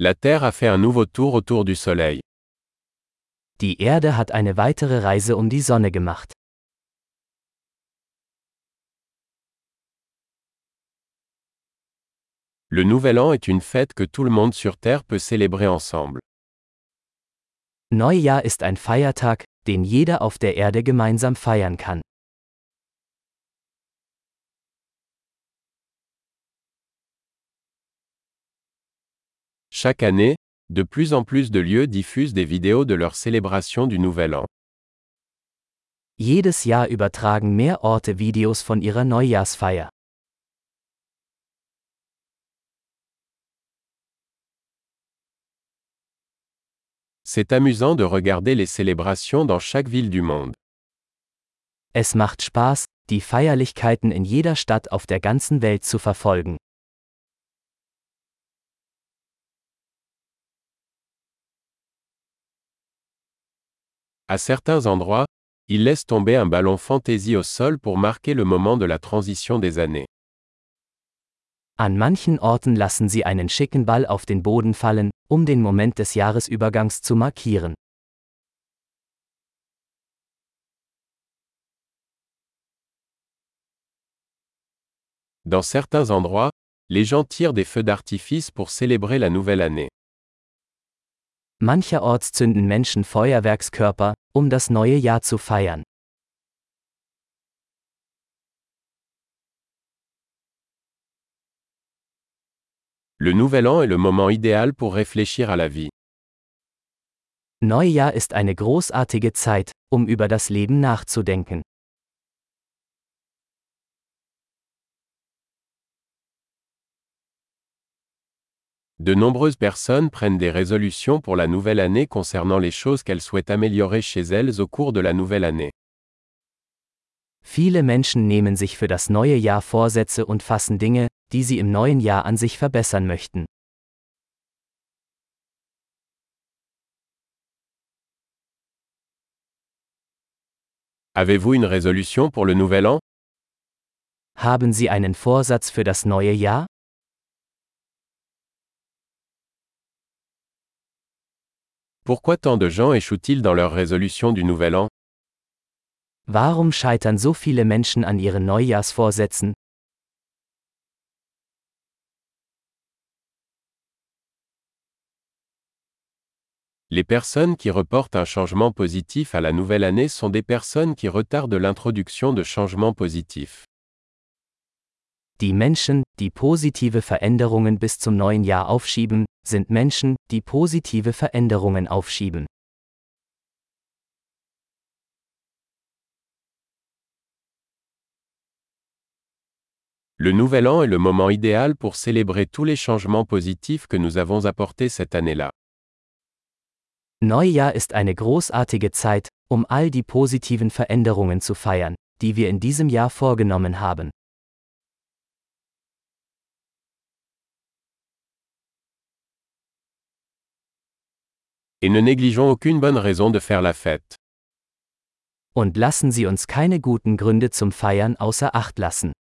La Terre a fait un nouveau tour autour du Soleil. Die Erde hat eine weitere Reise um die Sonne gemacht. Le Nouvel An est une fête que tout le monde sur Terre peut célébrer ensemble. Neujahr ist ein Feiertag, den jeder auf der Erde gemeinsam feiern kann. Chaque année, de plus en plus de lieux diffusent des vidéos de leur célébration du Nouvel An. Jedes Jahr übertragen mehr Orte Videos von ihrer Neujahrsfeier. C'est amusant de regarder les célébrations dans chaque ville du monde. Es macht Spaß, die Feierlichkeiten in jeder Stadt auf der ganzen Welt zu verfolgen. À certains endroits, ils laissent tomber un ballon fantaisie au sol pour marquer le moment de la transition des années. An manchen Orten lassen sie einen schicken Ball auf den Boden fallen, um den Moment des Jahresübergangs zu markieren. Dans certains endroits, les gens tirent des feux d'artifice pour célébrer la nouvelle année. Mancherorts zünden Menschen Feuerwerkskörper, um das neue Jahr zu feiern. Le Nouvel An est le moment idéal pour réfléchir à la vie. Neujahr ist eine großartige Zeit, um über das Leben nachzudenken. De nombreuses personnes prennent des résolutions pour la nouvelle année concernant les choses qu'elles souhaitent améliorer chez elles au cours de la nouvelle année. Viele Menschen nehmen sich für das neue Jahr Vorsätze und fassen Dinge, die sie im neuen Jahr an sich verbessern möchten. Avez-vous une résolution pour le nouvel an? Haben Sie einen Vorsatz für das neue Jahr? Pourquoi tant de gens échouent-ils dans leur résolution du nouvel an? Warum scheitern so viele Menschen an ihren Neujahrsvorsätzen? Les personnes qui reportent un changement positif à la nouvelle année sont des personnes qui retardent l'introduction de changements positifs. Die Menschen, die positive Veränderungen bis zum neuen Jahr aufschieben, sind Menschen, die positive Veränderungen aufschieben. Le Nouvel An est le moment idéal pour célébrer tous les changements positifs que nous avons apportés cette année-là. Neujahr ist eine großartige Zeit, um all die positiven Veränderungen zu feiern, die wir in diesem Jahr vorgenommen haben. Et ne négligeons aucune bonne raison de faire la fête. Und lassen Sie uns keine guten Gründe zum Feiern außer Acht lassen.